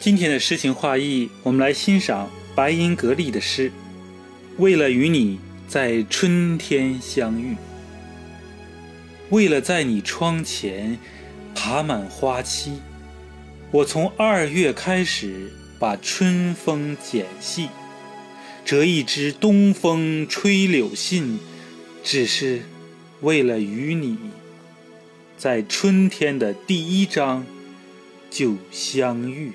今天的诗情画意，我们来欣赏白银格丽的诗。为了与你在春天相遇，为了在你窗前爬满花期，我从二月开始把春风剪细，折一支东风吹柳信，只是为了与你在春天的第一章就相遇。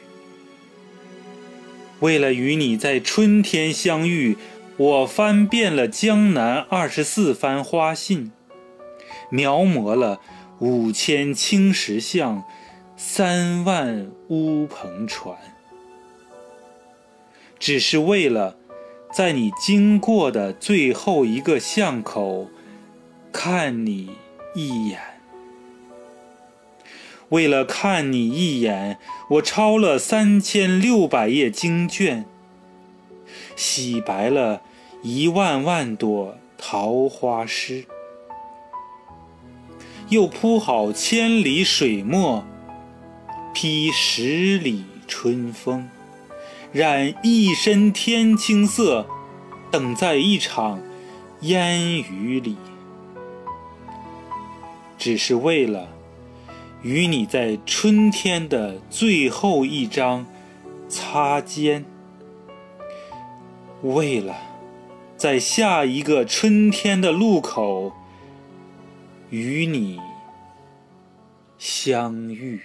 为了与你在春天相遇，我翻遍了江南二十四番花信，描摹了五千青石巷，三万乌篷船，只是为了在你经过的最后一个巷口看你一眼。为了看你一眼，我抄了三千六百页经卷，洗白了一万万朵桃花诗，又铺好千里水墨，披十里春风，染一身天青色，等在一场烟雨里，只是为了。与你在春天的最后一张擦肩，为了在下一个春天的路口与你相遇。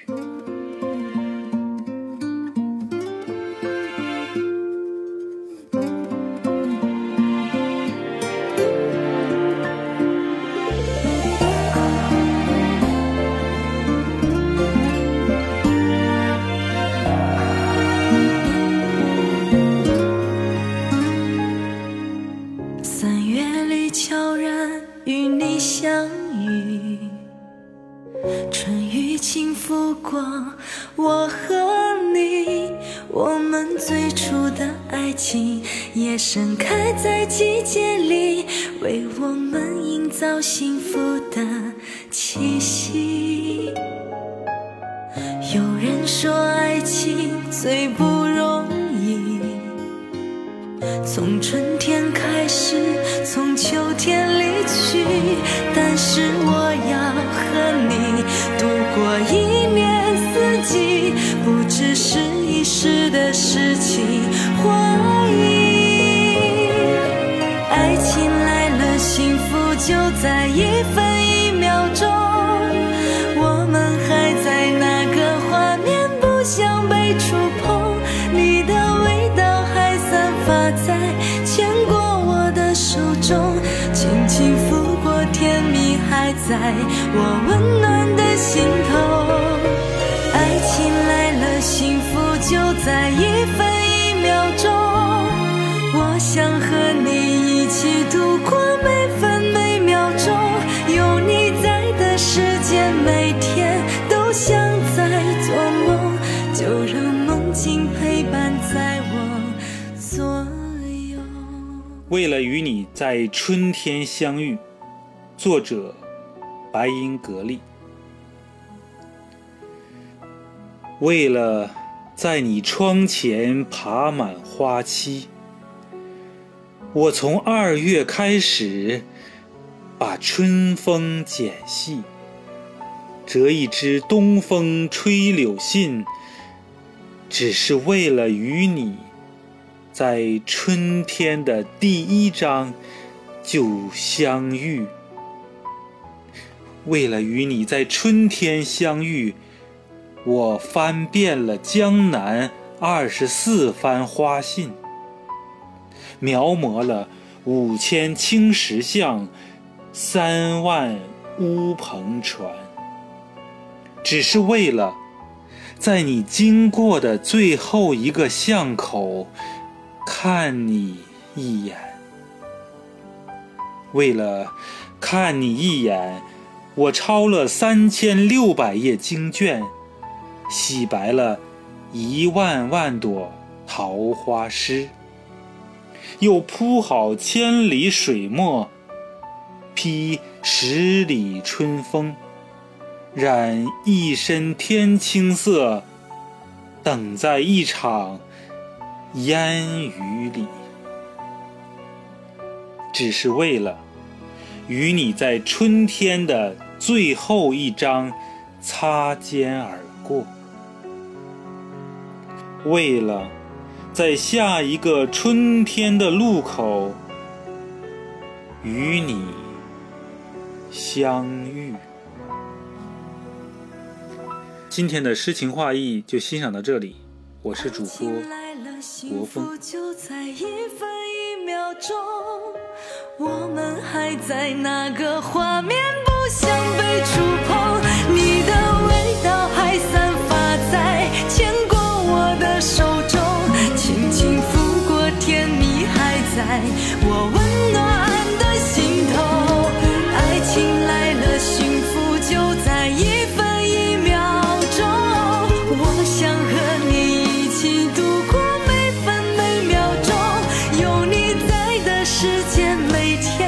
轻拂过我和你，我们最初的爱情也盛开在季节里，为我们营造幸福的气息。有人说爱情最不容易，从春天开始，从秋天离去，但是我要和你。时的诗情画意。爱情来了，幸福就在一分一秒钟。我们还在那个画面，不想被触碰。你的味道还散发在牵过我的手中，轻轻拂过，甜蜜还在我温暖的心。就在一分一秒钟，我想和你一起度过每分每秒钟。有你在的世界，每天都像在做梦。就让梦境陪伴在我左右。为了与你在春天相遇，作者白银格丽。为了。在你窗前爬满花期，我从二月开始把春风剪细，折一支东风吹柳信，只是为了与你在春天的第一章就相遇，为了与你在春天相遇。我翻遍了江南二十四番花信，描摹了五千青石巷，三万乌篷船，只是为了在你经过的最后一个巷口看你一眼。为了看你一眼，我抄了三千六百页经卷。洗白了一万万朵桃花诗，又铺好千里水墨，披十里春风，染一身天青色，等在一场烟雨里，只是为了与你在春天的最后一章擦肩而过，为了在下一个春天的路口与你相遇。今天的诗情画意就欣赏到这里，我是主播国风。就在一分一秒钟，我们还在那个画面，不想被每天